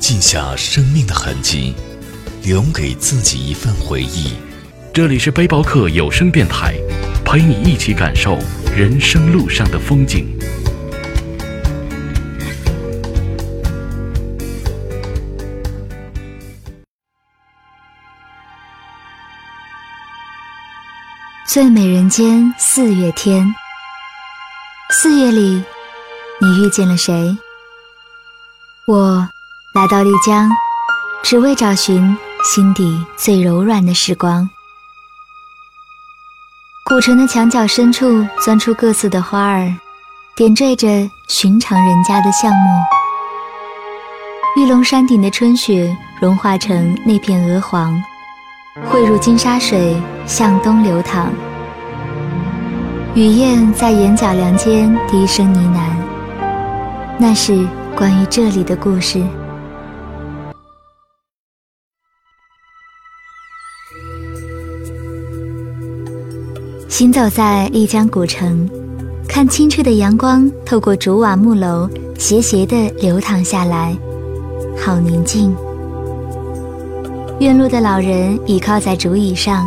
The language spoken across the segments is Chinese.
记下生命的痕迹，留给自己一份回忆。这里是背包客有声电台，陪你一起感受人生路上的风景。最美人间四月天，四月里，你遇见了谁？我来到丽江，只为找寻心底最柔软的时光。古城的墙角深处钻出各色的花儿，点缀着寻常人家的巷陌。玉龙山顶的春雪融化成那片鹅黄。汇入金沙水，向东流淌。雨燕在眼角梁间低声呢喃，那是关于这里的故事。行走在丽江古城，看清澈的阳光透过竹瓦木楼斜斜地流淌下来，好宁静。院落的老人倚靠在竹椅上，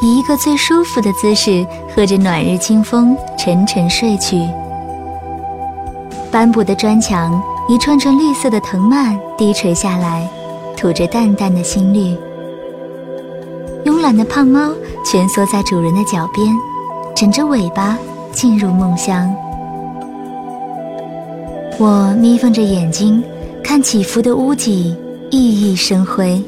以一个最舒服的姿势，喝着暖日清风，沉沉睡去。斑驳的砖墙，一串串绿色的藤蔓低垂下来，吐着淡淡的新绿。慵懒的胖猫蜷缩在主人的脚边，枕着尾巴进入梦乡。我眯缝着眼睛，看起伏的屋脊，熠熠生辉。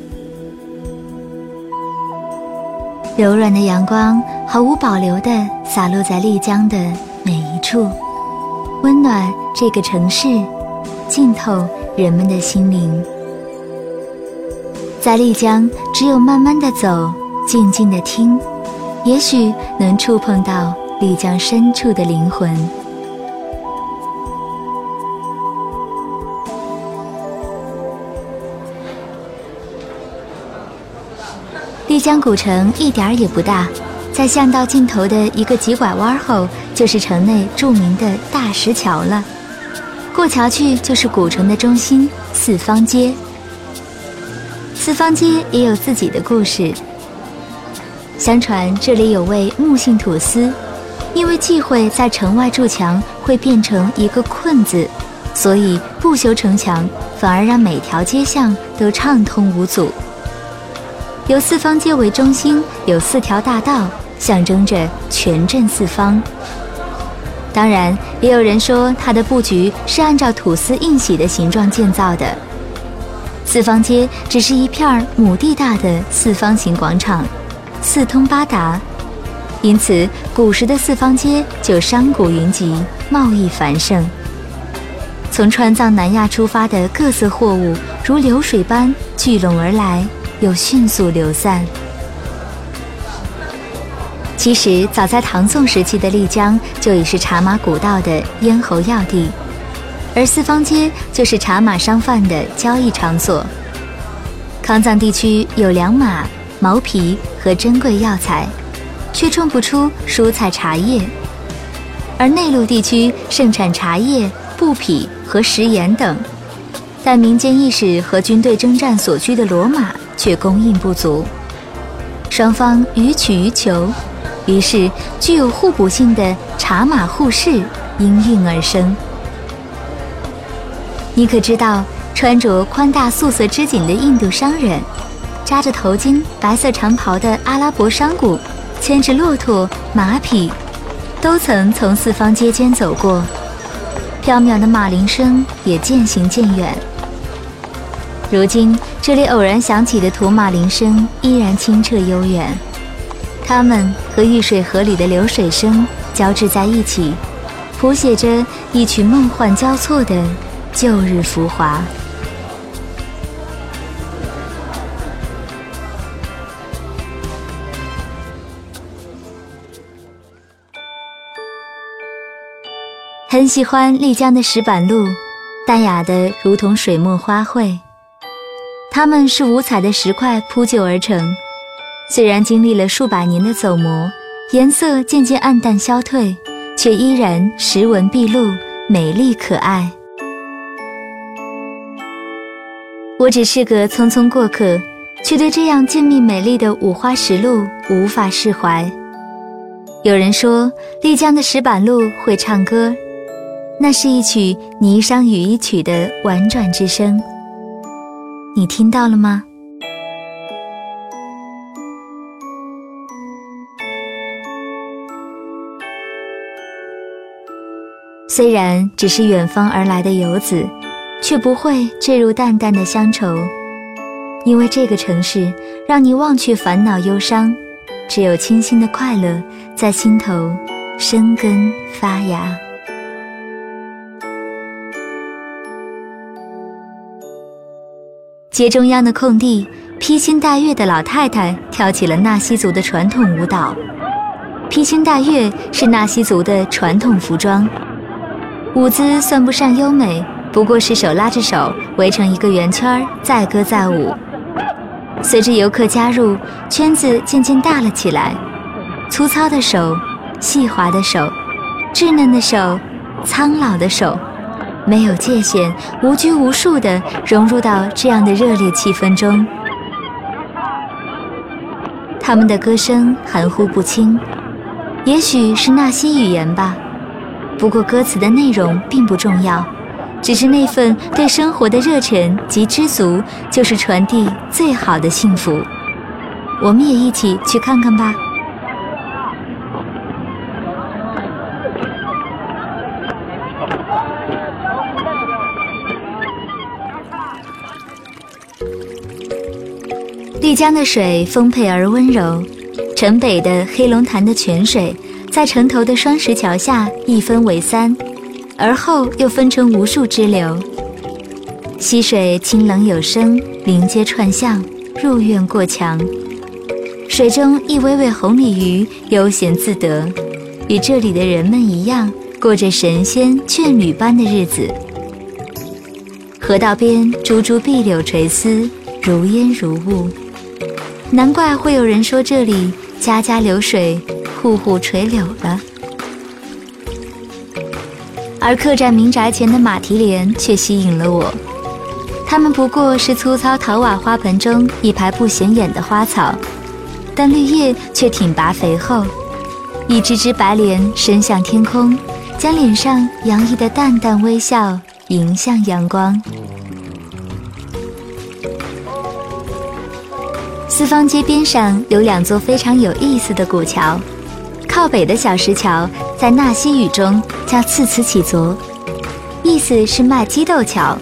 柔软的阳光毫无保留地洒落在丽江的每一处，温暖这个城市，浸透人们的心灵。在丽江，只有慢慢的走，静静的听，也许能触碰到丽江深处的灵魂。丽江古城一点儿也不大，在巷道尽头的一个急拐弯后，就是城内著名的大石桥了。过桥去就是古城的中心四方街。四方街也有自己的故事。相传这里有位木姓土司，因为忌讳在城外筑墙会变成一个困字，所以不修城墙，反而让每条街巷都畅通无阻。由四方街为中心，有四条大道，象征着全镇四方。当然，也有人说它的布局是按照土司印玺的形状建造的。四方街只是一片亩地大的四方形广场，四通八达，因此古时的四方街就商贾云集，贸易繁盛。从川藏南亚出发的各色货物，如流水般聚拢而来。又迅速流散。其实，早在唐宋时期的丽江就已是茶马古道的咽喉要地，而四方街就是茶马商贩的交易场所。康藏地区有良马、毛皮和珍贵药材，却种不出蔬菜茶叶；而内陆地区盛产茶叶、布匹和食盐等，但民间意识和军队征战所需的骡马。却供应不足，双方予取予求，于是具有互补性的茶马互市应运而生。你可知道，穿着宽大素色织锦的印度商人，扎着头巾、白色长袍的阿拉伯商贾，牵着骆驼、马匹，都曾从四方街间走过，飘渺的马铃声也渐行渐远。如今，这里偶然响起的土马铃声依然清澈悠远，它们和玉水河里的流水声交织在一起，谱写着一曲梦幻交错的旧日浮华。很喜欢丽江的石板路，淡雅的如同水墨花卉。它们是五彩的石块铺就而成，虽然经历了数百年的走磨，颜色渐渐暗淡消退，却依然石纹毕露，美丽可爱。我只是个匆匆过客，却对这样静谧美丽的五花石路无法释怀。有人说丽江的石板路会唱歌。那是一曲《霓裳羽衣曲》的婉转之声，你听到了吗？虽然只是远方而来的游子，却不会坠入淡淡的乡愁，因为这个城市让你忘却烦恼忧伤，只有清新的快乐在心头生根发芽。街中央的空地，披星戴月的老太太跳起了纳西族的传统舞蹈。披星戴月是纳西族的传统服装，舞姿算不上优美，不过是手拉着手围成一个圆圈，载歌载舞。随着游客加入，圈子渐渐大了起来。粗糙的手，细滑的手，稚嫩的手，苍老的手。没有界限，无拘无束地融入到这样的热烈气氛中。他们的歌声含糊不清，也许是纳西语言吧。不过歌词的内容并不重要，只是那份对生活的热忱及知足，就是传递最好的幸福。我们也一起去看看吧。丽江的水丰沛而温柔，城北的黑龙潭的泉水在城头的双石桥下一分为三，而后又分成无数支流。溪水清冷有声，临街串巷，入院过墙。水中一尾尾红鲤鱼悠闲自得，与这里的人们一样，过着神仙眷侣般的日子。河道边株株碧柳垂丝，如烟如雾。难怪会有人说这里家家流水，户户垂柳了。而客栈民宅前的马蹄莲却吸引了我，它们不过是粗糙陶瓦花盆中一排不显眼的花草，但绿叶却挺拔肥厚。一只只白莲伸向天空，将脸上洋溢的淡淡微笑迎向阳光。四方街边上有两座非常有意思的古桥，靠北的小石桥在纳西语中叫次此起卓，意思是卖鸡豆桥。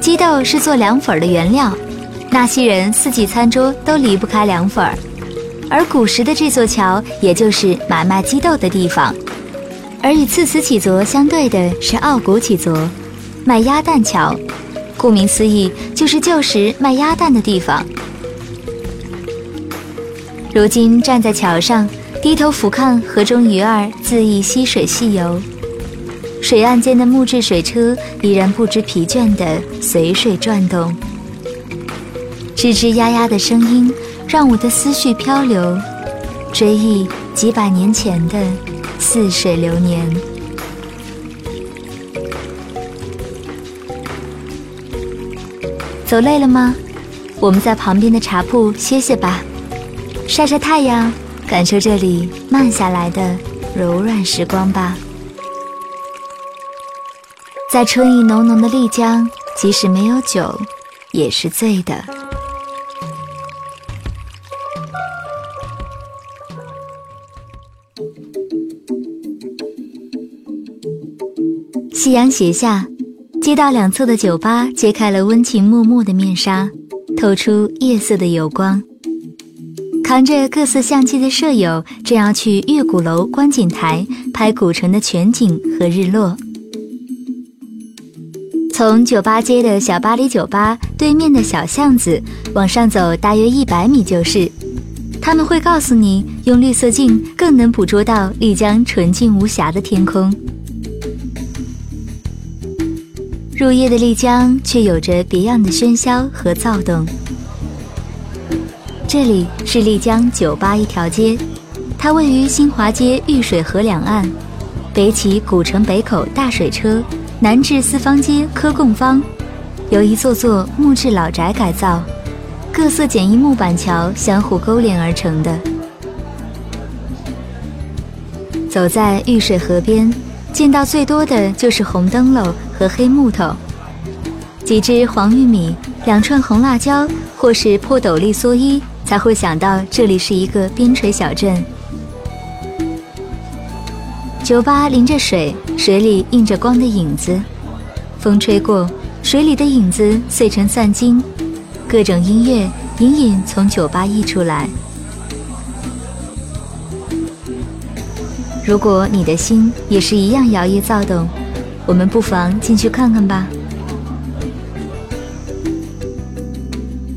鸡豆是做凉粉的原料，纳西人四季餐桌都离不开凉粉儿，而古时的这座桥也就是买卖鸡豆的地方。而与次此起卓相对的是奥古起卓，卖鸭蛋桥，顾名思义就是旧时卖鸭蛋的地方。如今站在桥上，低头俯瞰河中鱼儿恣意溪水戏游，水岸间的木质水车依然不知疲倦地随水转动，吱吱呀呀的声音让我的思绪漂流，追忆几百年前的似水流年。走累了吗？我们在旁边的茶铺歇歇吧。晒晒太阳，感受这里慢下来的柔软时光吧。在春意浓浓的丽江，即使没有酒，也是醉的。夕阳斜下，街道两侧的酒吧揭开了温情脉脉的面纱，透出夜色的油光。扛着各色相机的舍友正要去月鼓楼观景台拍古城的全景和日落。从酒吧街的小巴黎酒吧对面的小巷子往上走，大约一百米就是。他们会告诉你，用绿色镜更能捕捉到丽江纯净无瑕的天空。入夜的丽江却有着别样的喧嚣和躁动。这里是丽江酒吧一条街，它位于新华街玉水河两岸，北起古城北口大水车，南至四方街科贡坊，由一座座木质老宅改造，各色简易木板桥相互勾连而成的。走在玉水河边，见到最多的就是红灯笼和黑木头，几只黄玉米，两串红辣椒，或是破斗笠蓑衣。才会想到这里是一个边陲小镇。酒吧临着水，水里映着光的影子，风吹过，水里的影子碎成散金，各种音乐隐隐从酒吧溢出来。如果你的心也是一样摇曳躁动，我们不妨进去看看吧。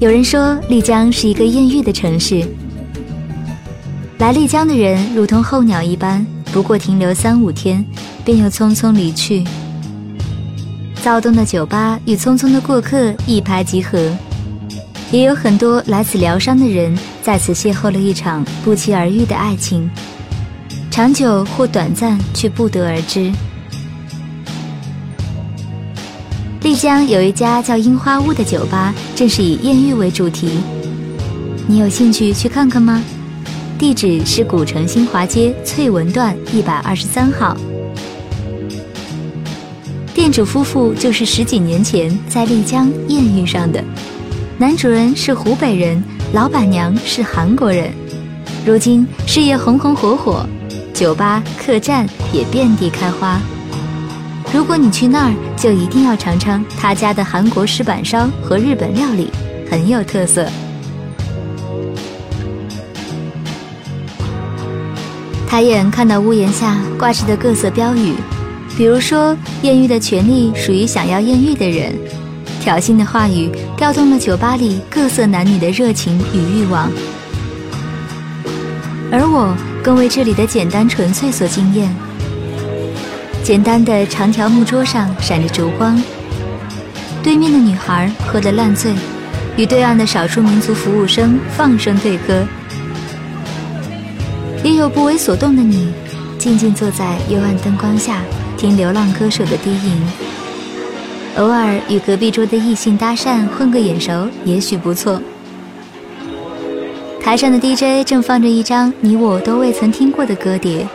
有人说丽江是一个艳遇的城市，来丽江的人如同候鸟一般，不过停留三五天，便又匆匆离去。躁动的酒吧与匆匆的过客一拍即合，也有很多来此疗伤的人在此邂逅了一场不期而遇的爱情，长久或短暂却不得而知。丽江有一家叫樱花屋的酒吧，正是以艳遇为主题。你有兴趣去看看吗？地址是古城新华街翠文段一百二十三号。店主夫妇就是十几年前在丽江艳遇上的，男主人是湖北人，老板娘是韩国人。如今事业红红火火，酒吧、客栈也遍地开花。如果你去那儿，就一定要尝尝他家的韩国石板烧和日本料理，很有特色。抬眼看到屋檐下挂着的各色标语，比如说“艳遇的权利属于想要艳遇的人”，挑衅的话语调动了酒吧里各色男女的热情与欲望，而我更为这里的简单纯粹所惊艳。简单的长条木桌上闪着烛光，对面的女孩喝得烂醉，与对岸的少数民族服务生放声对歌。也有不为所动的你，静静坐在幽暗灯光下听流浪歌手的低吟，偶尔与隔壁桌的异性搭讪混个眼熟，也许不错。台上的 DJ 正放着一张你我都未曾听过的歌碟，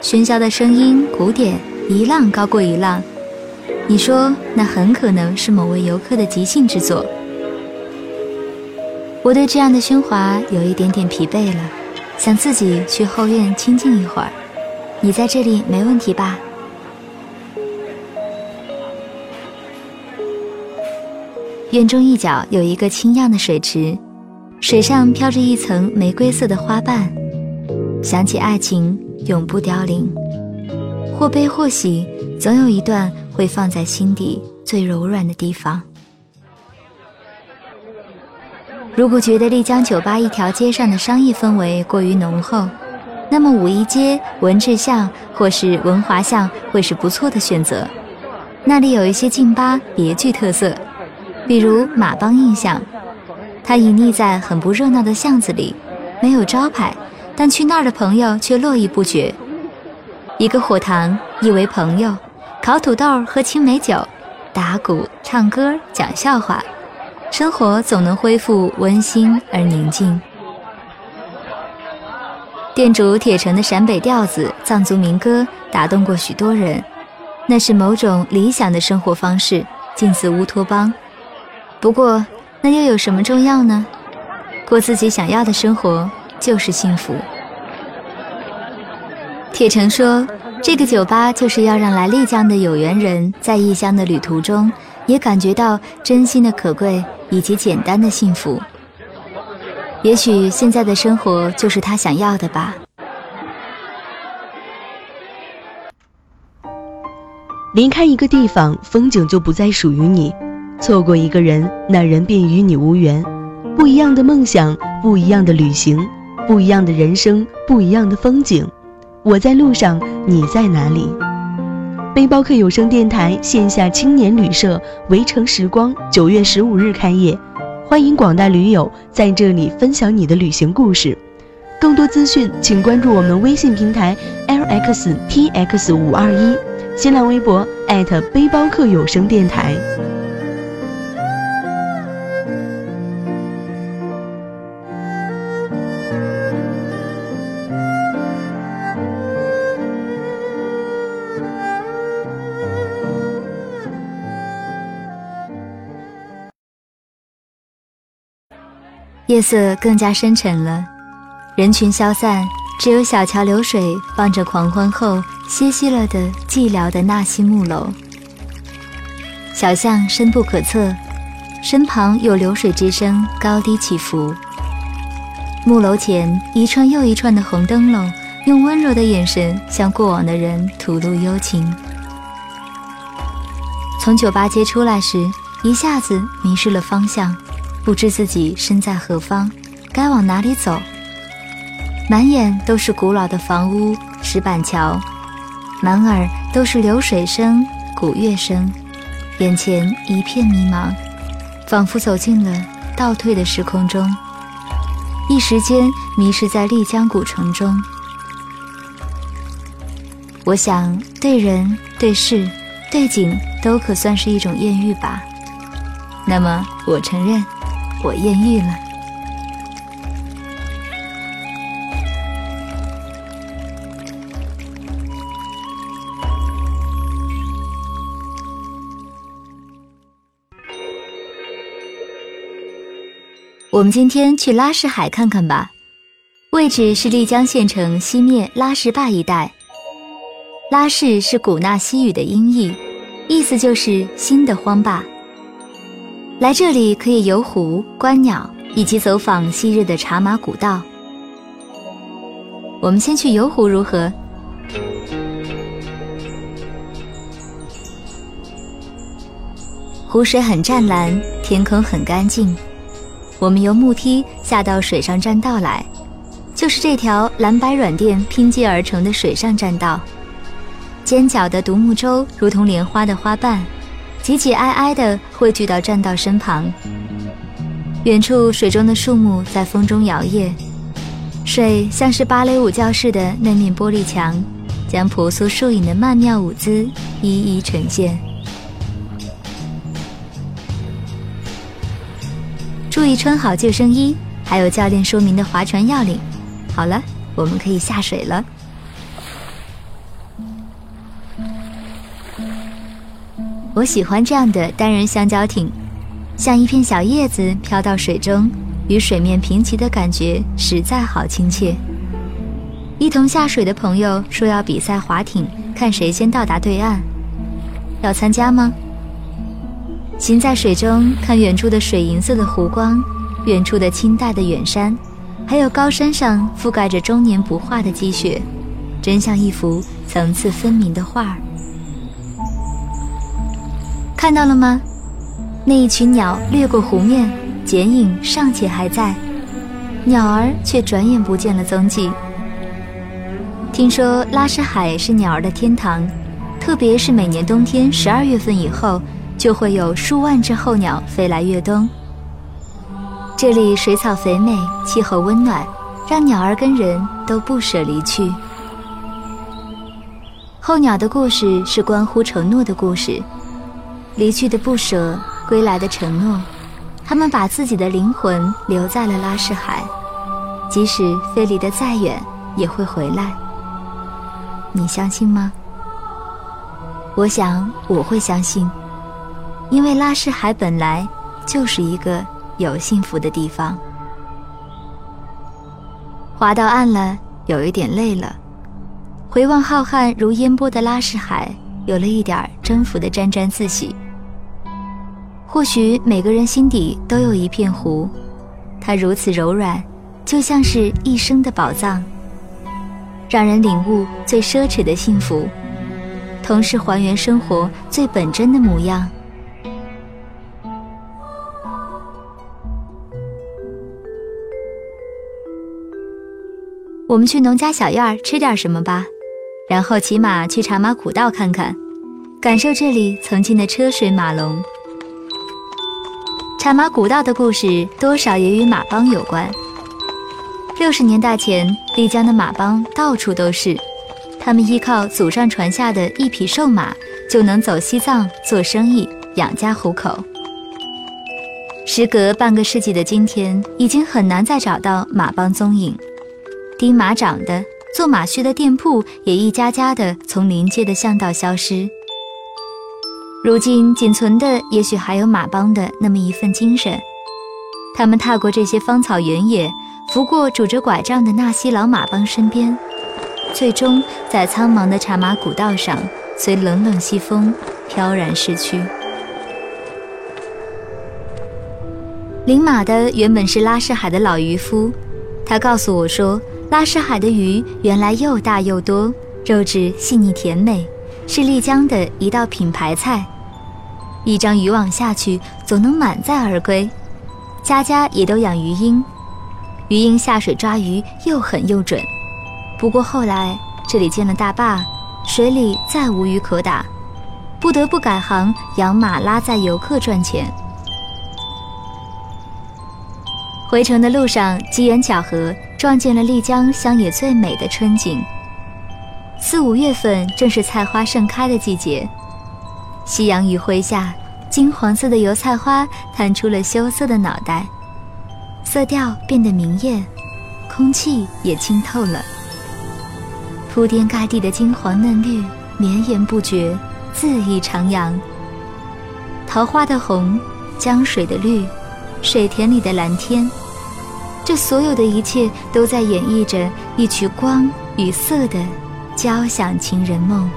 喧嚣的声音，鼓点。一浪高过一浪，你说那很可能是某位游客的即兴之作。我对这样的喧哗有一点点疲惫了，想自己去后院清静一会儿。你在这里没问题吧？院中一角有一个清亮的水池，水上飘着一层玫瑰色的花瓣。想起爱情，永不凋零。或悲或喜，总有一段会放在心底最柔软的地方。如果觉得丽江酒吧一条街上的商业氛围过于浓厚，那么五一街文治巷或是文华巷会是不错的选择。那里有一些劲吧别具特色，比如马帮印象，它隐匿在很不热闹的巷子里，没有招牌，但去那儿的朋友却络绎不绝。一个火塘，一围朋友，烤土豆，喝青梅酒，打鼓，唱歌，讲笑话，生活总能恢复温馨而宁静。店主铁成的陕北调子、藏族民歌打动过许多人，那是某种理想的生活方式，近似乌托邦。不过，那又有什么重要呢？过自己想要的生活就是幸福。铁成说：“这个酒吧就是要让来丽江的有缘人在异乡的旅途中，也感觉到真心的可贵以及简单的幸福。也许现在的生活就是他想要的吧。”离开一个地方，风景就不再属于你；错过一个人，那人便与你无缘。不一样的梦想，不一样的旅行，不一样的人生，不一样的风景。我在路上，你在哪里？背包客有声电台线下青年旅社“围城时光”九月十五日开业，欢迎广大驴友在这里分享你的旅行故事。更多资讯，请关注我们微信平台 lxtx 五二一，新浪微博艾特背包客有声电台。夜色更加深沉了，人群消散，只有小桥流水望着狂欢后歇息了的寂寥的纳西木楼。小巷深不可测，身旁有流水之声高低起伏。木楼前一串又一串的红灯笼，用温柔的眼神向过往的人吐露幽情。从酒吧街出来时，一下子迷失了方向。不知自己身在何方，该往哪里走。满眼都是古老的房屋、石板桥，满耳都是流水声、鼓乐声，眼前一片迷茫，仿佛走进了倒退的时空中，一时间迷失在丽江古城中。我想，对人、对事、对景，都可算是一种艳遇吧。那么，我承认。我艳遇了。我们今天去拉市海看看吧，位置是丽江县城西面拉市坝一带。拉市是古纳西语的音译，意思就是新的荒坝。来这里可以游湖、观鸟，以及走访昔日的茶马古道。我们先去游湖如何？湖水很湛蓝，天空很干净。我们由木梯下到水上栈道来，就是这条蓝白软垫拼接而成的水上栈道。尖角的独木舟如同莲花的花瓣。挤挤挨挨地汇聚到栈道身旁，远处水中的树木在风中摇曳，水像是芭蕾舞教室的那面玻璃墙，将婆娑树影的曼妙舞姿一一呈现。注意穿好救生衣，还有教练说明的划船要领。好了，我们可以下水了。我喜欢这样的单人香蕉艇，像一片小叶子飘到水中，与水面平齐的感觉实在好亲切。一同下水的朋友说要比赛划艇，看谁先到达对岸，要参加吗？行在水中，看远处的水银色的湖光，远处的清淡的远山，还有高山上覆盖着终年不化的积雪，真像一幅层次分明的画儿。看到了吗？那一群鸟掠过湖面，剪影尚且还在，鸟儿却转眼不见了踪迹。听说拉什海是鸟儿的天堂，特别是每年冬天十二月份以后，就会有数万只候鸟飞来越冬。这里水草肥美，气候温暖，让鸟儿跟人都不舍离去。候鸟的故事是关乎承诺的故事。离去的不舍，归来的承诺，他们把自己的灵魂留在了拉什海，即使飞离得再远，也会回来。你相信吗？我想我会相信，因为拉什海本来就是一个有幸福的地方。划到岸了，有一点累了，回望浩瀚如烟波的拉什海。有了一点征服的沾沾自喜。或许每个人心底都有一片湖，它如此柔软，就像是一生的宝藏，让人领悟最奢侈的幸福，同时还原生活最本真的模样。我们去农家小院吃点什么吧。然后骑马去茶马古道看看，感受这里曾经的车水马龙。茶马古道的故事多少也与马帮有关。六十年代前，丽江的马帮到处都是，他们依靠祖上传下的一匹瘦马，就能走西藏做生意，养家糊口。时隔半个世纪的今天，已经很难再找到马帮踪影。钉马掌的、做马靴的店铺也一家家的从临街的巷道消失。如今仅存的，也许还有马帮的那么一份精神。他们踏过这些芳草原野。拂过拄着拐杖的纳西老马帮身边，最终在苍茫的茶马古道上，随冷冷西风飘然逝去。领马的原本是拉市海的老渔夫，他告诉我说，拉市海的鱼原来又大又多，肉质细腻甜美，是丽江的一道品牌菜。一张渔网下去，总能满载而归。家家也都养鱼鹰。鱼鹰下水抓鱼又狠又准，不过后来这里建了大坝，水里再无鱼可打，不得不改行养马拉载游客赚钱。回程的路上，机缘巧合 撞见了丽江乡野最美的春景。四五月份正是菜花盛开的季节，夕阳余晖下，金黄色的油菜花探出了羞涩的脑袋。色调变得明艳，空气也清透了。铺天盖地的金黄嫩绿绵延不绝，恣意徜徉。桃花的红，江水的绿，水田里的蓝天，这所有的一切都在演绎着一曲光与色的交响情人梦。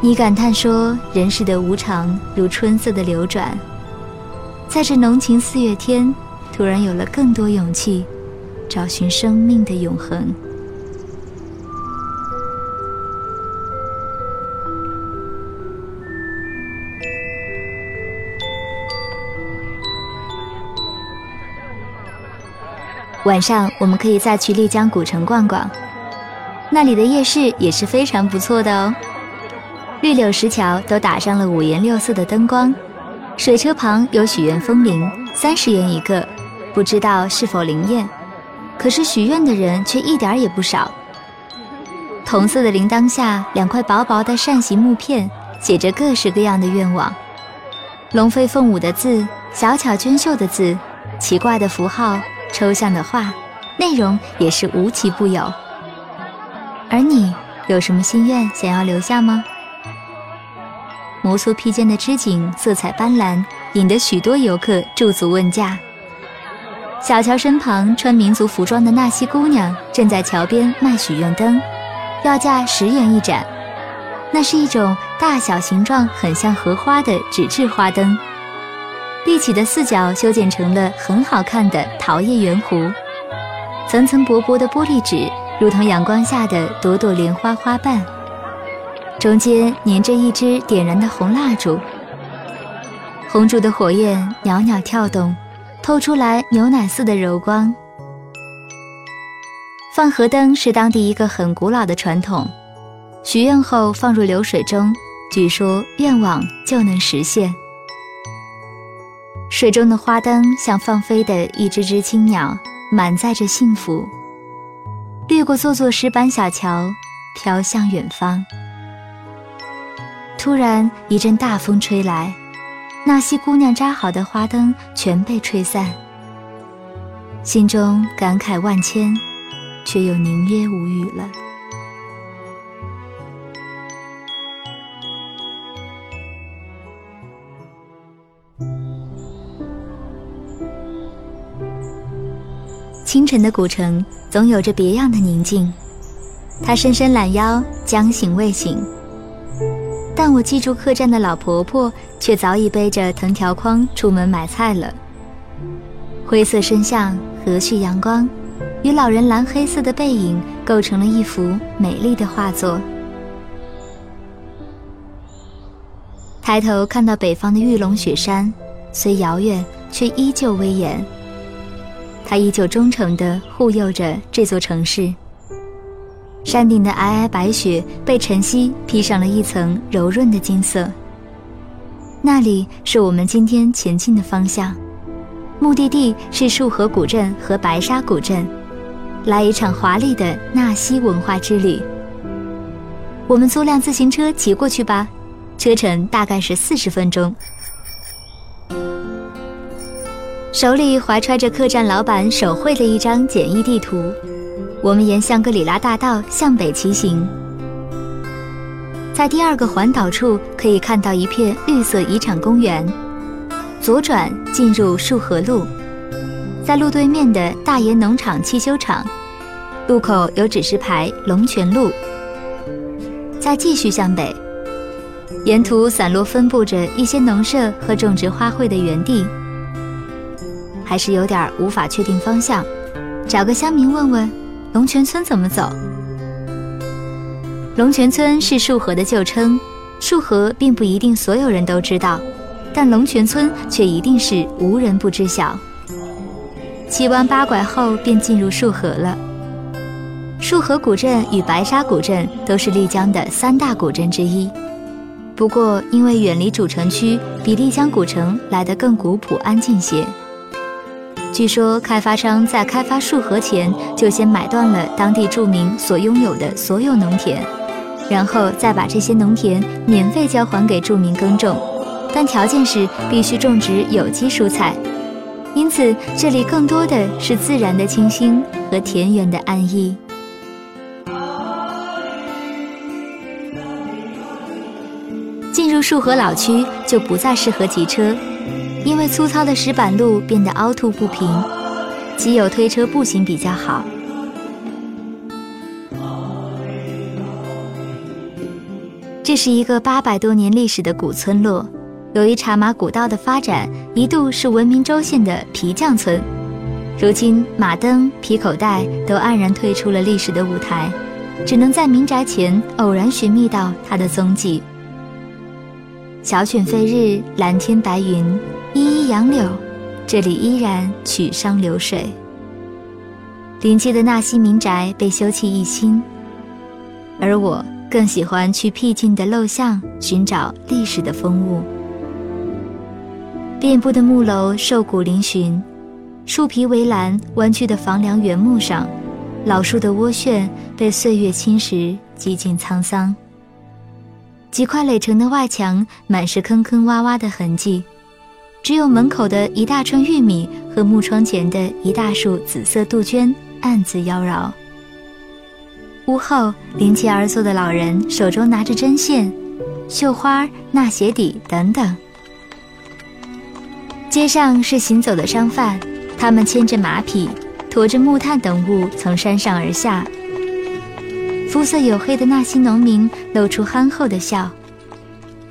你感叹说，人世的无常如春色的流转。在这浓情四月天，突然有了更多勇气，找寻生命的永恒。晚上我们可以再去丽江古城逛逛，那里的夜市也是非常不错的哦。绿柳石桥都打上了五颜六色的灯光。水车旁有许愿风铃，三十元一个，不知道是否灵验。可是许愿的人却一点也不少。铜色的铃铛下，两块薄薄的扇形木片，写着各式各样的愿望：龙飞凤舞的字，小巧娟秀的字，奇怪的符号，抽象的画，内容也是无奇不有。而你有什么心愿想要留下吗？摩梭披肩的织锦色彩斑斓，引得许多游客驻足问价。小桥身旁穿民族服装的纳西姑娘正在桥边卖许愿灯，要价十元一盏。那是一种大小形状很像荷花的纸质花灯，立起的四角修剪成了很好看的桃叶圆弧，层层薄薄的玻璃纸如同阳光下的朵朵莲花花瓣。中间粘着一支点燃的红蜡烛，红烛的火焰袅袅跳动，透出来牛奶似的柔光。放河灯是当地一个很古老的传统，许愿后放入流水中，据说愿望就能实现。水中的花灯像放飞的一只只青鸟，满载着幸福，掠过座座石板小桥，飘向远方。突然一阵大风吹来，纳西姑娘扎好的花灯全被吹散，心中感慨万千，却又宁约无语了。清晨的古城总有着别样的宁静，他伸伸懒腰，将醒未醒。但我记住客栈的老婆婆，却早已背着藤条筐出门买菜了。灰色身像，和煦阳光，与老人蓝黑色的背影构成了一幅美丽的画作。抬头看到北方的玉龙雪山，虽遥远，却依旧威严。它依旧忠诚地护佑着这座城市。山顶的皑皑白雪被晨曦披上了一层柔润的金色。那里是我们今天前进的方向，目的地是束河古镇和白沙古镇，来一场华丽的纳西文化之旅。我们租辆自行车骑过去吧，车程大概是四十分钟。手里怀揣着客栈老板手绘的一张简易地图。我们沿香格里拉大道向北骑行，在第二个环岛处可以看到一片绿色遗产公园。左转进入束河路，在路对面的大岩农场汽修厂，路口有指示牌“龙泉路”。再继续向北，沿途散落分布着一些农舍和种植花卉的园地，还是有点无法确定方向，找个乡民问问。龙泉村怎么走？龙泉村是束河的旧称，束河并不一定所有人都知道，但龙泉村却一定是无人不知晓。七弯八拐后便进入束河了。束河古镇与白沙古镇都是丽江的三大古镇之一，不过因为远离主城区，比丽江古城来得更古朴安静些。据说开发商在开发束河前就先买断了当地住民所拥有的所有农田，然后再把这些农田免费交还给住民耕种，但条件是必须种植有机蔬菜。因此，这里更多的是自然的清新和田园的安逸。进入束河老区就不再适合骑车。因为粗糙的石板路变得凹凸不平，只有推车步行比较好。这是一个八百多年历史的古村落，由于茶马古道的发展，一度是闻名州县的皮匠村。如今马灯、皮口袋都黯然退出了历史的舞台，只能在民宅前偶然寻觅到它的踪迹。小犬飞日，蓝天白云。依依杨柳，这里依然曲觞流水。临街的纳西民宅被修葺一新，而我更喜欢去僻静的陋巷寻找历史的风物。遍布的木楼瘦骨嶙峋，树皮围栏弯曲的房梁原木上，老树的涡旋被岁月侵蚀，几近沧桑。几块垒成的外墙满是坑坑洼洼的痕迹。只有门口的一大串玉米和木窗前的一大束紫色杜鹃暗自妖娆。屋后临街而坐的老人手中拿着针线、绣花、纳鞋底等等。街上是行走的商贩，他们牵着马匹，驮着木炭等物从山上而下。肤色黝黑的纳西农民露出憨厚的笑。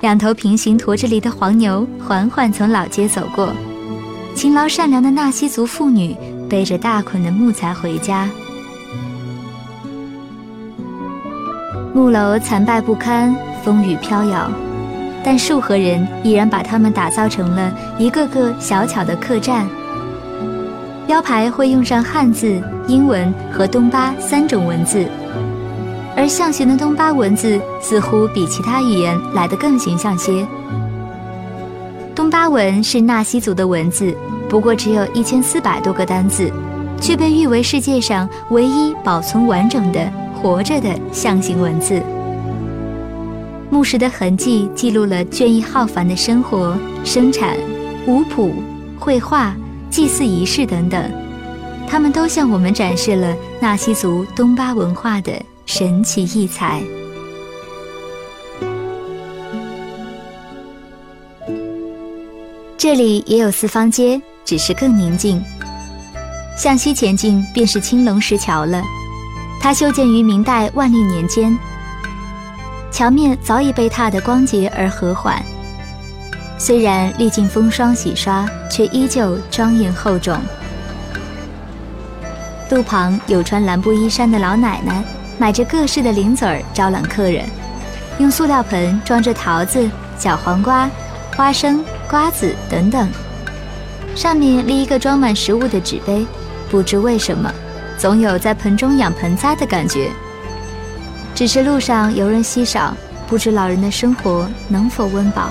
两头平行驮着犁的黄牛缓缓从老街走过，勤劳善良的纳西族妇女背着大捆的木材回家。木楼残败不堪，风雨飘摇，但束河人依然把它们打造成了一个个小巧的客栈。标牌会用上汉字、英文和东巴三种文字。而象形的东巴文字似乎比其他语言来得更形象些。东巴文是纳西族的文字，不过只有一千四百多个单字，却被誉为世界上唯一保存完整的活着的象形文字。墓石的痕迹记录了倦意浩繁的生活、生产、舞谱、绘画、祭祀仪式等等，他们都向我们展示了纳西族东巴文化的。神奇异彩。这里也有四方街，只是更宁静。向西前进便是青龙石桥了，它修建于明代万历年间，桥面早已被踏得光洁而和缓，虽然历经风霜洗刷，却依旧庄严厚重。路旁有穿蓝布衣衫的老奶奶。买着各式的零嘴儿招揽客人，用塑料盆装着桃子、小黄瓜、花生、瓜子等等，上面立一个装满食物的纸杯。不知为什么，总有在盆中养盆栽的感觉。只是路上游人稀少，不知老人的生活能否温饱。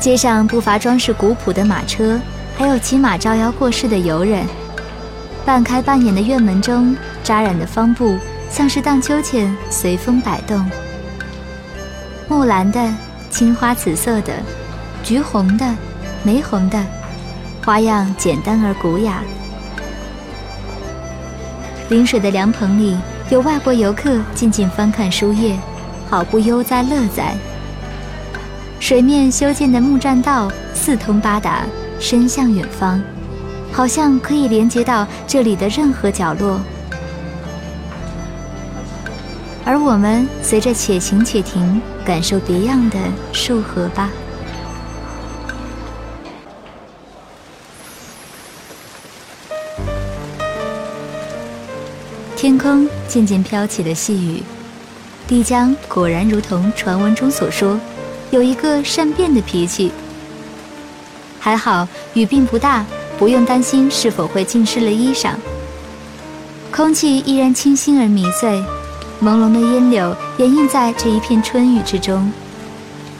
街上不乏装饰古朴的马车，还有骑马招摇过市的游人。半开半掩的院门中，扎染的方布像是荡秋千，随风摆动。木蓝的、青花紫色的、橘红的、玫红的，花样简单而古雅。临水的凉棚里，有外国游客静静翻看书页，好不悠哉乐哉。水面修建的木栈道四通八达，伸向远方，好像可以连接到这里的任何角落。而我们随着且行且停，感受别样的树河吧。天空渐渐飘起了细雨，丽江果然如同传闻中所说，有一个善变的脾气。还好雨并不大，不用担心是否会浸湿了衣裳。空气依然清新而迷醉。朦胧的烟柳掩映在这一片春雨之中，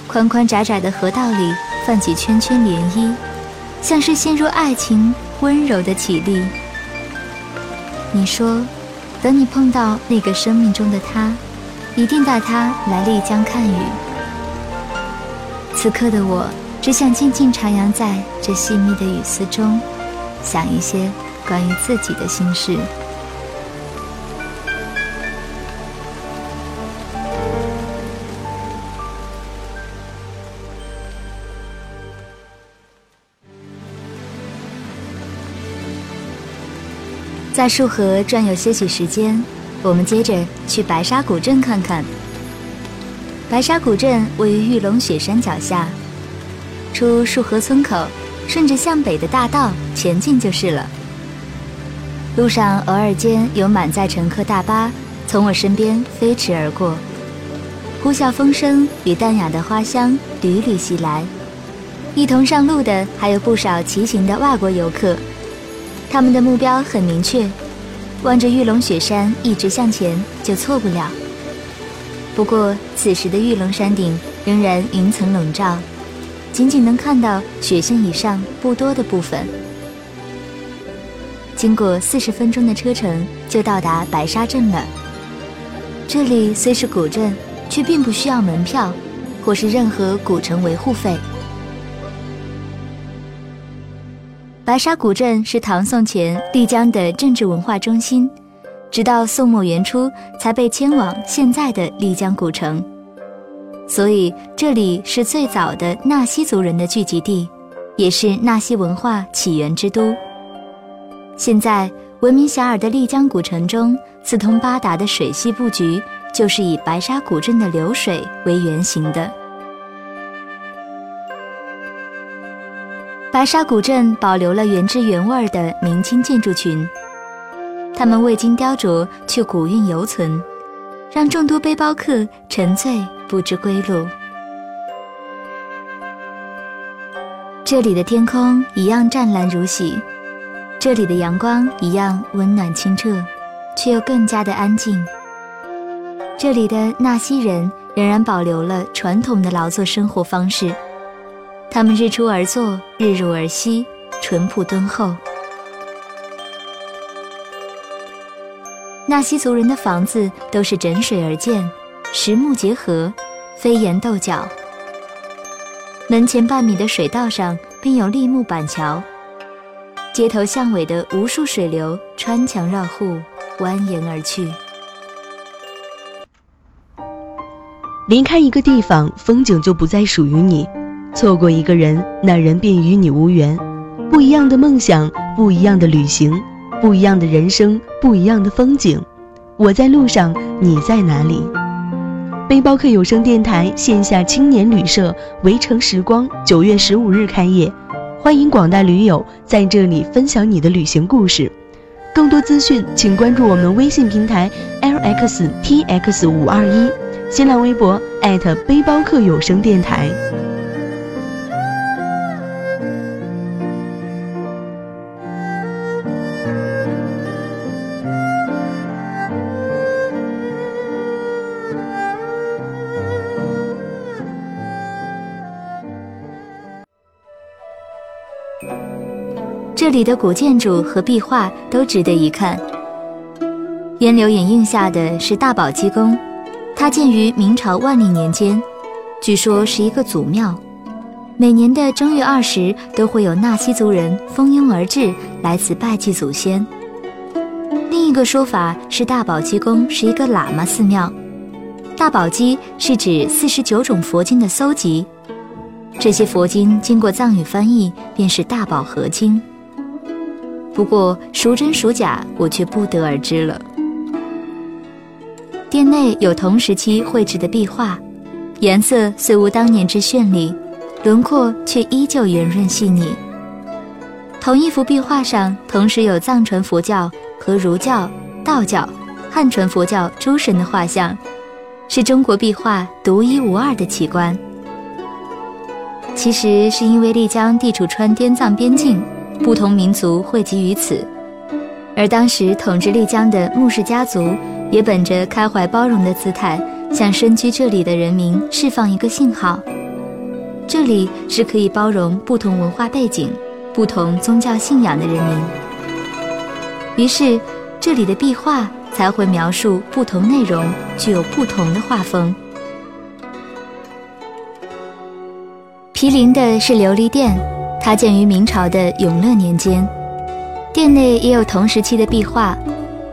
宽宽窄窄的河道里泛起圈圈涟漪，像是陷入爱情温柔的绮丽。你说，等你碰到那个生命中的他，一定带他来丽江看雨。此刻的我，只想静静徜徉在这细密的雨丝中，想一些关于自己的心事。在束河转悠些许时间，我们接着去白沙古镇看看。白沙古镇位于玉龙雪山脚下，出束河村口，顺着向北的大道前进就是了。路上偶尔间有满载乘客大巴从我身边飞驰而过，呼啸风声与淡雅的花香屡屡袭来。一同上路的还有不少骑行的外国游客。他们的目标很明确，望着玉龙雪山一直向前就错不了。不过此时的玉龙山顶仍然云层笼罩，仅仅能看到雪线以上不多的部分。经过四十分钟的车程，就到达白沙镇了。这里虽是古镇，却并不需要门票，或是任何古城维护费。白沙古镇是唐宋前丽江的政治文化中心，直到宋末元初才被迁往现在的丽江古城，所以这里是最早的纳西族人的聚集地，也是纳西文化起源之都。现在闻名遐迩的丽江古城中，四通八达的水系布局，就是以白沙古镇的流水为原型的。白沙古镇保留了原汁原味的明清建筑群，它们未经雕琢却古韵犹存，让众多背包客沉醉不知归路。这里的天空一样湛蓝如洗，这里的阳光一样温暖清澈，却又更加的安静。这里的纳西人仍然保留了传统的劳作生活方式。他们日出而作，日入而息，淳朴敦厚。纳西族人的房子都是枕水而建，实木结合，飞檐斗角。门前半米的水道上并有立木板桥，街头巷尾的无数水流穿墙绕户，蜿蜒而去。离开一个地方，风景就不再属于你。错过一个人，那人便与你无缘。不一样的梦想，不一样的旅行，不一样的人生，不一样的风景。我在路上，你在哪里？背包客有声电台线下青年旅社围城时光九月十五日开业，欢迎广大驴友在这里分享你的旅行故事。更多资讯，请关注我们微信平台 lxtx 五二一，新浪微博艾特背包客有声电台。里的古建筑和壁画都值得一看。烟柳掩映下的是大宝鸡宫，它建于明朝万历年间，据说是一个祖庙。每年的正月二十都会有纳西族人蜂拥而至来此拜祭祖先。另一个说法是大宝鸡宫是一个喇嘛寺庙，大宝鸡是指四十九种佛经的搜集，这些佛经经过藏语翻译便是大宝合经。不过孰真孰假，我却不得而知了。殿内有同时期绘制的壁画，颜色虽无当年之绚丽，轮廓却依旧圆润细腻。同一幅壁画上，同时有藏传佛教和儒教、道教、汉传佛教诸神的画像，是中国壁画独一无二的奇观。其实是因为丽江地处川滇藏边境，不同民族汇集于此，而当时统治丽江的穆氏家族。也本着开怀包容的姿态，向身居这里的人民释放一个信号：这里是可以包容不同文化背景、不同宗教信仰的人民。于是，这里的壁画才会描述不同内容，具有不同的画风。毗邻的是琉璃殿，它建于明朝的永乐年间，殿内也有同时期的壁画。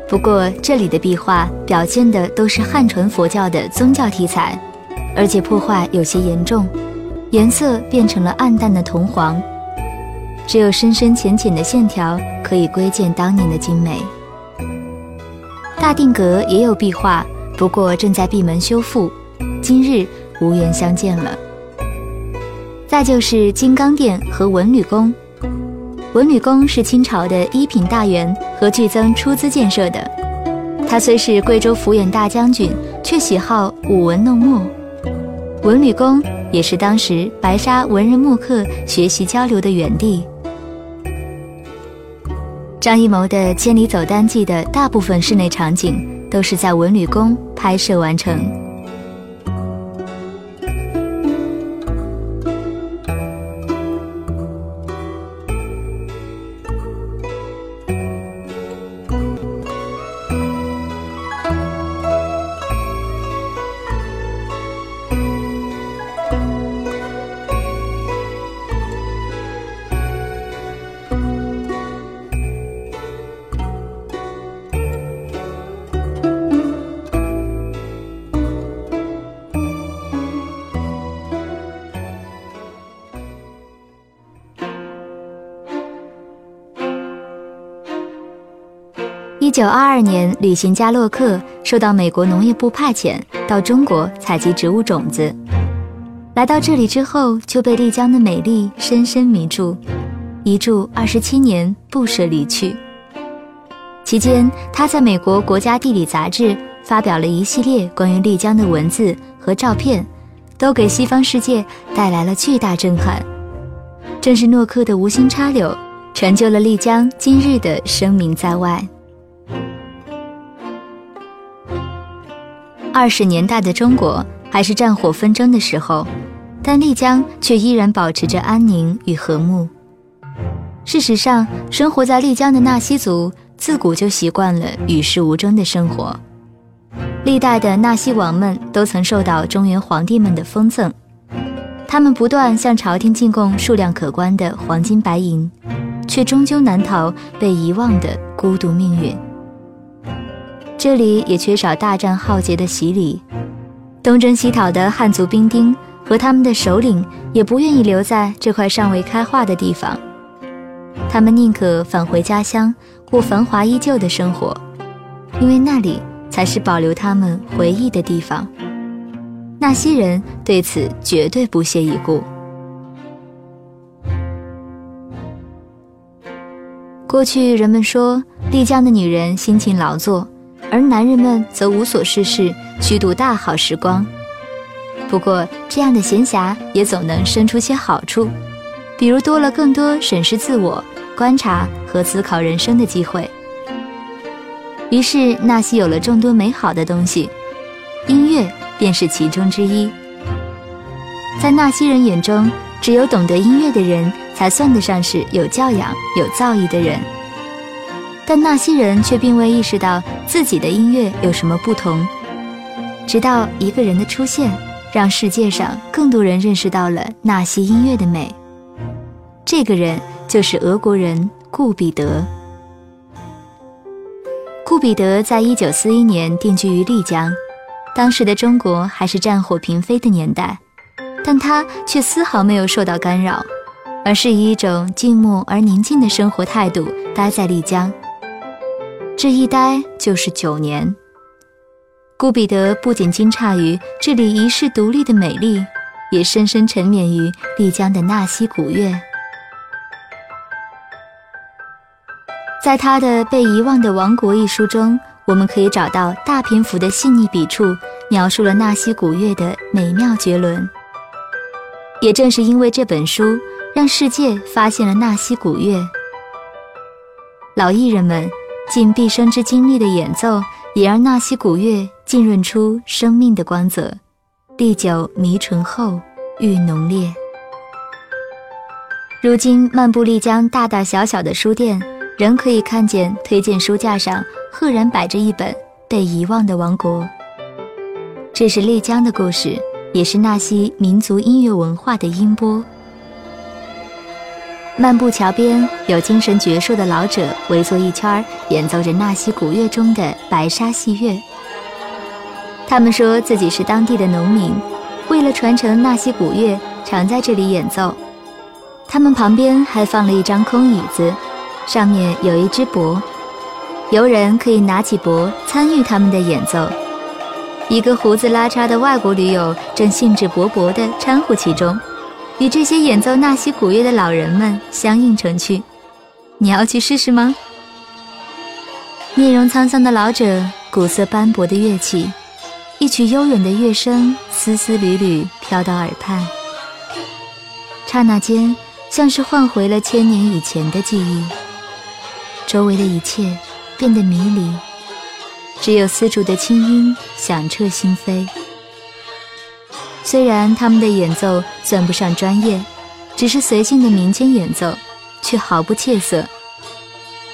不过，这里的壁画表现的都是汉传佛教的宗教题材，而且破坏有些严重，颜色变成了暗淡的铜黄，只有深深浅浅的线条可以窥见当年的精美。大定阁也有壁画，不过正在闭门修复，今日无缘相见了。再就是金刚殿和文旅宫。文旅宫是清朝的一品大员和巨增出资建设的。他虽是贵州抚远大将军，却喜好舞文弄墨。文旅宫也是当时白沙文人墨客学习交流的园地。张艺谋的《千里走单骑》的大部分室内场景都是在文旅宫拍摄完成。一九二二年，旅行家洛克受到美国农业部派遣到中国采集植物种子。来到这里之后，就被丽江的美丽深深迷住，一住二十七年，不舍离去。期间，他在美国国家地理杂志发表了一系列关于丽江的文字和照片，都给西方世界带来了巨大震撼。正是诺克的无心插柳，成就了丽江今日的声名在外。二十年代的中国还是战火纷争的时候，但丽江却依然保持着安宁与和睦。事实上，生活在丽江的纳西族自古就习惯了与世无争的生活。历代的纳西王们都曾受到中原皇帝们的封赠，他们不断向朝廷进贡数量可观的黄金白银，却终究难逃被遗忘的孤独命运。这里也缺少大战浩劫的洗礼，东征西讨的汉族兵丁和他们的首领也不愿意留在这块尚未开化的地方，他们宁可返回家乡过繁华依旧的生活，因为那里才是保留他们回忆的地方。纳西人对此绝对不屑一顾。过去人们说，丽江的女人辛勤劳作。而男人们则无所事事，虚度大好时光。不过，这样的闲暇也总能生出些好处，比如多了更多审视自我、观察和思考人生的机会。于是，纳西有了众多美好的东西，音乐便是其中之一。在纳西人眼中，只有懂得音乐的人，才算得上是有教养、有造诣的人。但纳西人却并未意识到自己的音乐有什么不同，直到一个人的出现，让世界上更多人认识到了纳西音乐的美。这个人就是俄国人顾彼得。顾彼得在一九四一年定居于丽江，当时的中国还是战火频飞的年代，但他却丝毫没有受到干扰，而是以一种静默而宁静的生活态度待在丽江。这一待就是九年。顾彼得不仅惊诧于这里遗世独立的美丽，也深深沉湎于丽江的纳西古乐。在他的《被遗忘的王国》一书中，我们可以找到大篇幅的细腻笔触，描述了纳西古乐的美妙绝伦。也正是因为这本书，让世界发现了纳西古乐。老艺人们尽毕生之精力的演奏，也让纳西古乐浸润出生命的光泽，历久弥醇厚，愈浓烈。如今漫步丽江大大小小的书店。仍可以看见推荐书架上赫然摆着一本《被遗忘的王国》。这是丽江的故事，也是纳西民族音乐文化的音波。漫步桥边，有精神矍铄的老者围坐一圈，演奏着纳西古乐中的白沙戏乐。他们说自己是当地的农民，为了传承纳西古乐，常在这里演奏。他们旁边还放了一张空椅子。上面有一只钵，游人可以拿起钵参与他们的演奏。一个胡子拉碴的外国驴友正兴致勃勃地掺和其中，与这些演奏纳西古乐的老人们相映成趣。你要去试试吗？面容沧桑的老者，古色斑驳的乐器，一曲悠远的乐声丝丝缕缕飘到耳畔，刹那间像是唤回了千年以前的记忆。周围的一切变得迷离，只有丝竹的清音响彻心扉。虽然他们的演奏算不上专业，只是随性的民间演奏，却毫不怯色。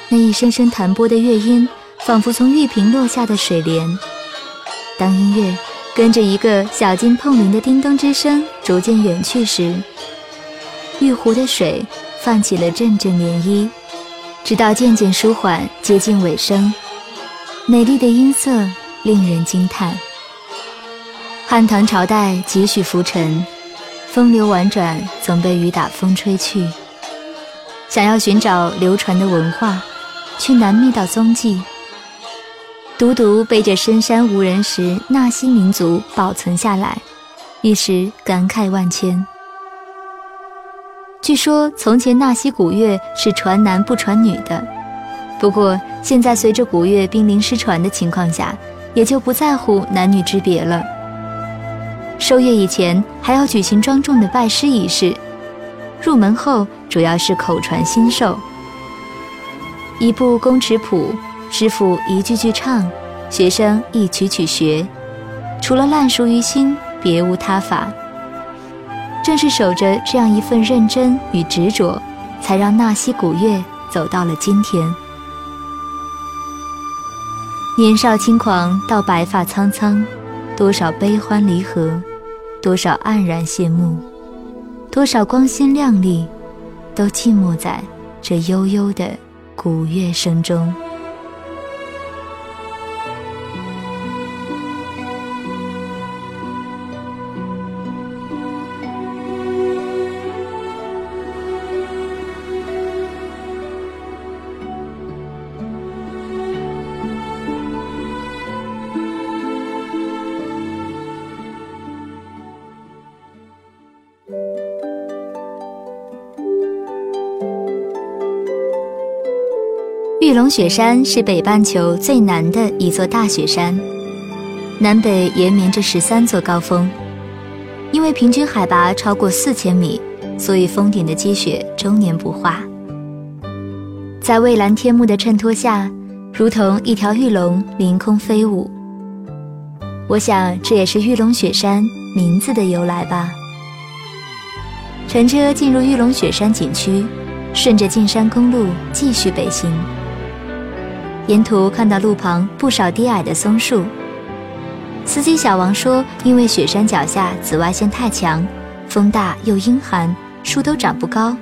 那一声声弹拨的乐音，仿佛从玉瓶落下的水帘。当音乐跟着一个小金碰铃的叮咚之声逐渐远去时，玉壶的水泛起了阵阵涟漪。直到渐渐舒缓，接近尾声，美丽的音色令人惊叹。汉唐朝代几许浮沉，风流婉转，总被雨打风吹去。想要寻找流传的文化，却难觅到踪迹。独独被这深山无人时纳西民族保存下来，一时感慨万千。据说从前纳西古乐是传男不传女的，不过现在随着古乐濒临失传的情况下，也就不在乎男女之别了。收乐以前还要举行庄重的拜师仪式，入门后主要是口传心授。一部公尺谱，师傅一句句唱，学生一曲曲学，除了烂熟于心，别无他法。正是守着这样一份认真与执着，才让纳西古乐走到了今天。年少轻狂到白发苍苍，多少悲欢离合，多少黯然谢幕，多少光鲜亮丽，都静默在这悠悠的古乐声中。玉龙雪山是北半球最南的一座大雪山，南北延绵着十三座高峰。因为平均海拔超过四千米，所以峰顶的积雪终年不化。在蔚蓝天幕的衬托下，如同一条玉龙凌空飞舞。我想这也是玉龙雪山名字的由来吧。乘车进入玉龙雪山景区，顺着进山公路继续北行。沿途看到路旁不少低矮的松树。司机小王说：“因为雪山脚下紫外线太强，风大又阴寒，树都长不高。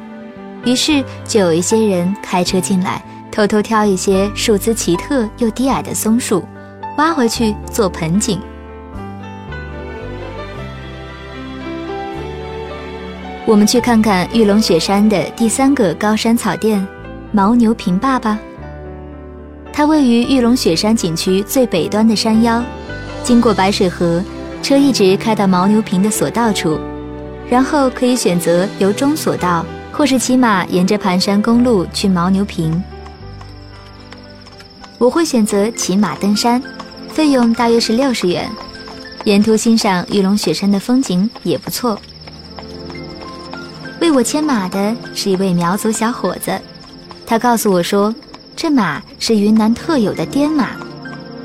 于是就有一些人开车进来，偷偷挑一些树姿奇特又低矮的松树，挖回去做盆景。”我们去看看玉龙雪山的第三个高山草甸——牦牛坪坝吧。它位于玉龙雪山景区最北端的山腰，经过白水河，车一直开到牦牛坪的索道处，然后可以选择由中索道，或是骑马沿着盘山公路去牦牛坪。我会选择骑马登山，费用大约是六十元，沿途欣赏玉龙雪山的风景也不错。为我牵马的是一位苗族小伙子，他告诉我说，这马是云南特有的滇马，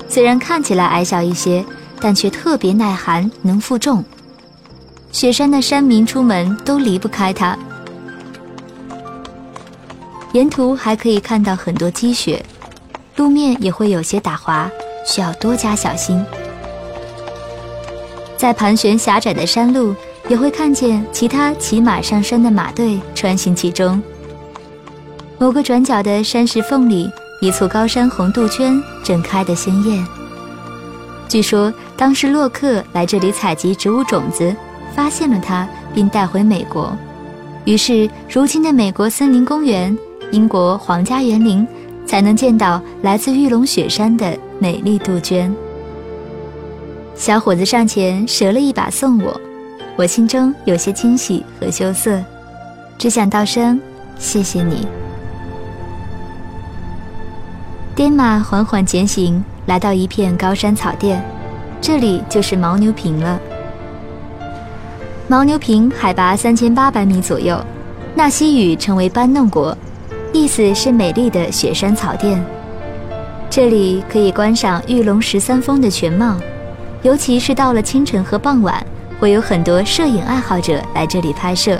虽然看起来矮小一些，但却特别耐寒，能负重。雪山的山民出门都离不开它。沿途还可以看到很多积雪，路面也会有些打滑，需要多加小心。在盘旋狭窄的山路。也会看见其他骑马上山的马队穿行其中。某个转角的山石缝里，一簇高山红杜鹃正开得鲜艳。据说当时洛克来这里采集植物种子，发现了它，并带回美国。于是，如今的美国森林公园、英国皇家园林，才能见到来自玉龙雪山的美丽杜鹃。小伙子上前折了一把送我。我心中有些惊喜和羞涩，只想道声谢谢你。滇马缓缓前行，来到一片高山草甸，这里就是牦牛坪了。牦牛坪海拔三千八百米左右，纳西语称为班弄国，意思是美丽的雪山草甸。这里可以观赏玉龙十三峰的全貌，尤其是到了清晨和傍晚。会有很多摄影爱好者来这里拍摄。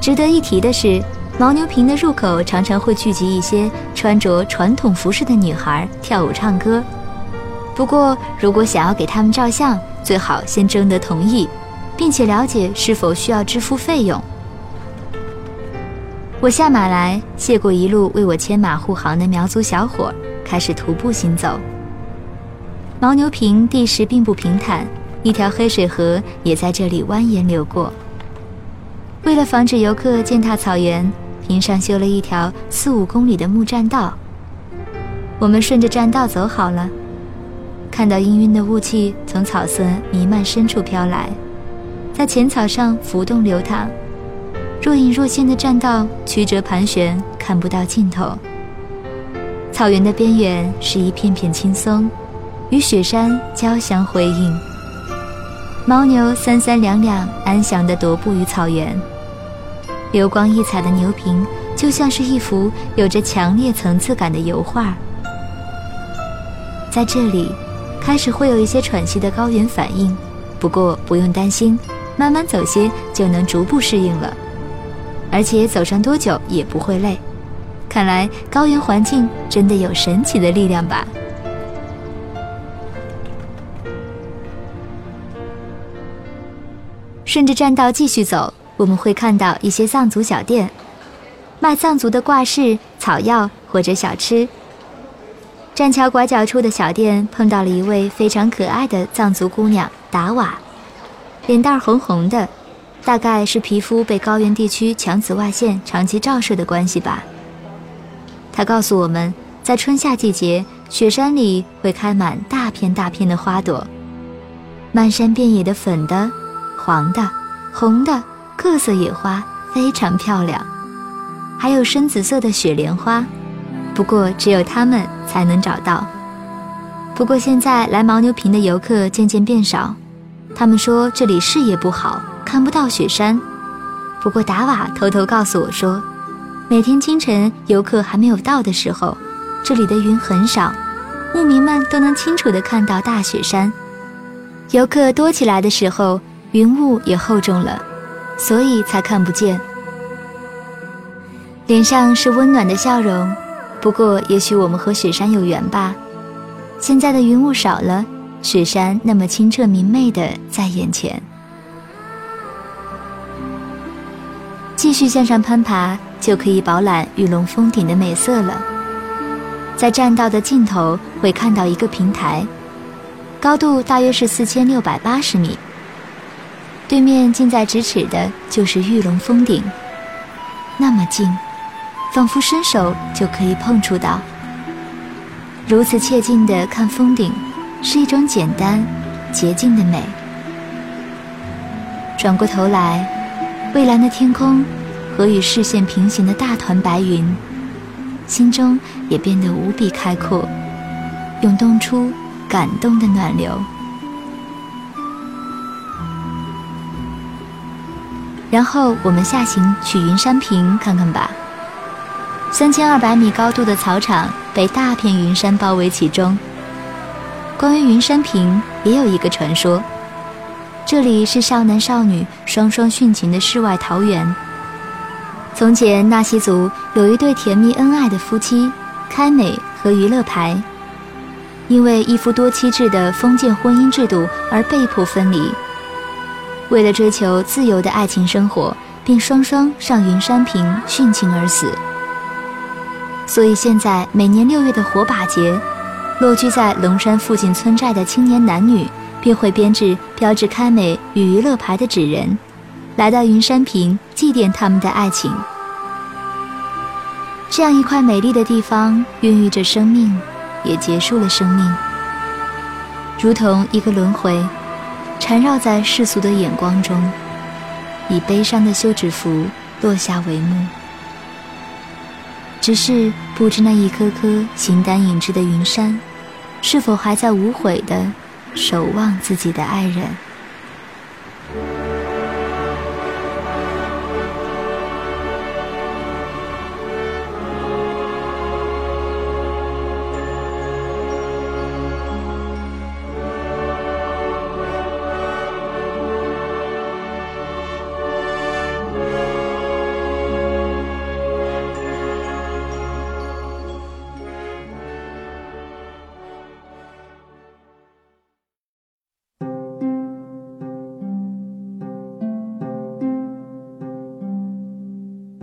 值得一提的是，牦牛坪的入口常常会聚集一些穿着传统服饰的女孩跳舞唱歌。不过，如果想要给他们照相，最好先征得同意，并且了解是否需要支付费用。我下马来，谢过一路为我牵马护航的苗族小伙，开始徒步行走。牦牛坪地势并不平坦。一条黑水河也在这里蜿蜒流过。为了防止游客践踏草原，坪上修了一条四五公里的木栈道。我们顺着栈道走好了，看到氤氲的雾气从草色弥漫深处飘来，在浅草上浮动流淌。若隐若现的栈道曲折盘旋，看不到尽头。草原的边缘是一片片青松，与雪山交相辉映。牦牛三三两两安详地踱步于草原，流光溢彩的牛坪就像是一幅有着强烈层次感的油画。在这里，开始会有一些喘息的高原反应，不过不用担心，慢慢走些就能逐步适应了，而且走上多久也不会累。看来高原环境真的有神奇的力量吧。顺着栈道继续走，我们会看到一些藏族小店，卖藏族的挂饰、草药或者小吃。栈桥拐角处的小店碰到了一位非常可爱的藏族姑娘达瓦，脸蛋红红的，大概是皮肤被高原地区强紫外线长期照射的关系吧。她告诉我们，在春夏季节，雪山里会开满大片大片的花朵，漫山遍野的粉的。黄的、红的，各色野花非常漂亮，还有深紫色的雪莲花，不过只有他们才能找到。不过现在来牦牛坪的游客渐渐变少，他们说这里视野不好，看不到雪山。不过达瓦偷偷告诉我说，每天清晨游客还没有到的时候，这里的云很少，牧民们都能清楚地看到大雪山。游客多起来的时候。云雾也厚重了，所以才看不见。脸上是温暖的笑容，不过也许我们和雪山有缘吧。现在的云雾少了，雪山那么清澈明媚的在眼前。继续向上攀爬，就可以饱览玉龙峰顶的美色了。在栈道的尽头会看到一个平台，高度大约是四千六百八十米。对面近在咫尺的就是玉龙峰顶，那么近，仿佛伸手就可以碰触到。如此切近的看峰顶，是一种简单、洁净的美。转过头来，蔚蓝的天空和与视线平行的大团白云，心中也变得无比开阔，涌动出感动的暖流。然后我们下行去云山坪看看吧。三千二百米高度的草场被大片云山包围其中。关于云山坪也有一个传说，这里是少男少女双双殉情的世外桃源。从前纳西族有一对甜蜜恩爱的夫妻，开美和娱乐牌，因为一夫多妻制的封建婚姻制度而被迫分离。为了追求自由的爱情生活，便双双上云山坪殉情而死。所以现在每年六月的火把节，落居在龙山附近村寨的青年男女，便会编制标志开美与娱乐牌的纸人，来到云山坪祭奠他们的爱情。这样一块美丽的地方，孕育着生命，也结束了生命，如同一个轮回，缠绕在世俗的眼光中，以悲伤的休止符落下帷幕。只是不知那一颗颗形单影只的云山，是否还在无悔的守望自己的爱人？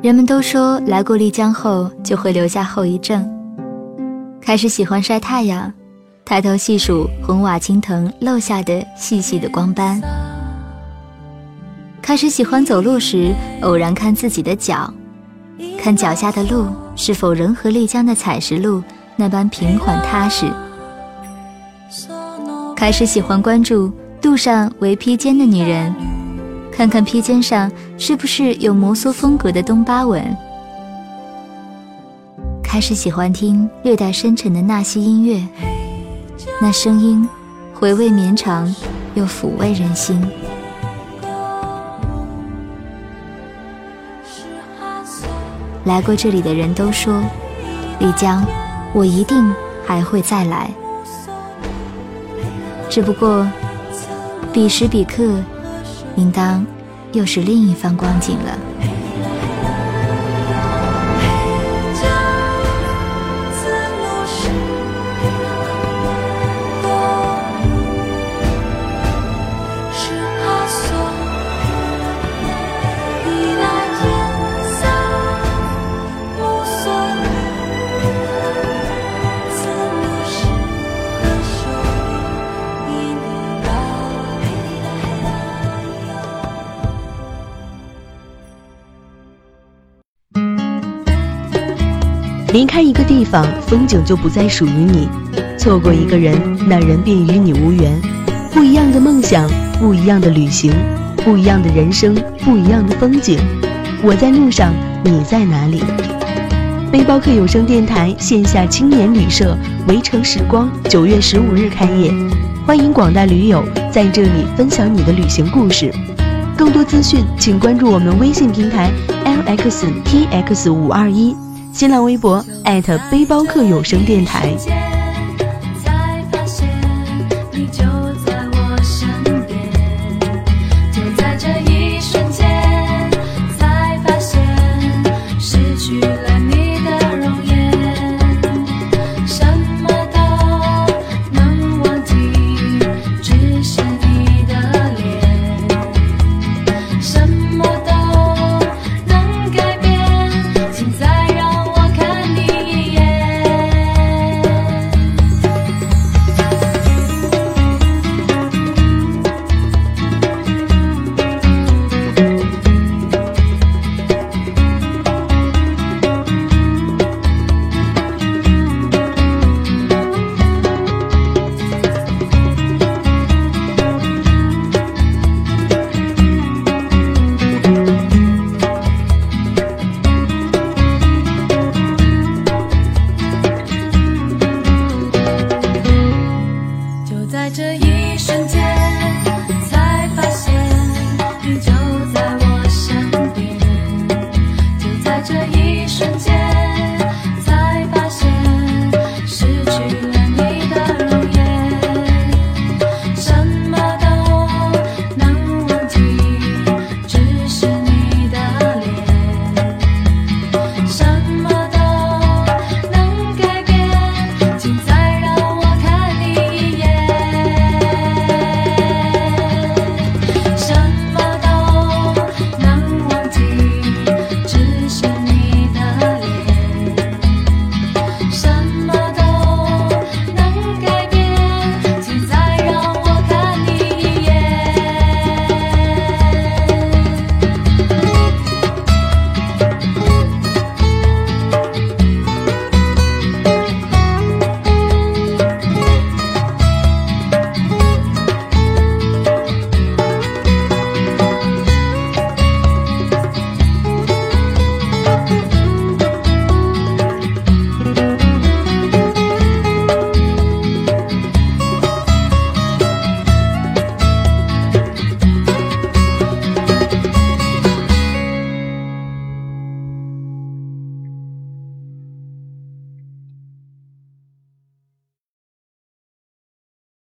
人们都说，来过丽江后就会留下后遗症，开始喜欢晒太阳，抬头细数红瓦青藤漏下的细细的光斑，开始喜欢走路时偶然看自己的脚，看脚下的路是否仍和丽江的采石路那般平缓踏实，开始喜欢关注路上围披肩的女人。看看披肩上是不是有摩梭风格的东巴文。开始喜欢听略带深沉的纳西音乐，那声音回味绵长，又抚慰人心。来过这里的人都说，丽江，我一定还会再来。只不过，彼时彼刻。应当又是另一番光景了。离开一个地方，风景就不再属于你；错过一个人，那人便与你无缘。不一样的梦想，不一样的旅行，不一样的人生，不一样的风景。我在路上，你在哪里？背包客有声电台线下青年旅社“围城时光”九月十五日开业，欢迎广大驴友在这里分享你的旅行故事。更多资讯，请关注我们微信平台 lxtx 五二一。新浪微博背包客有声电台。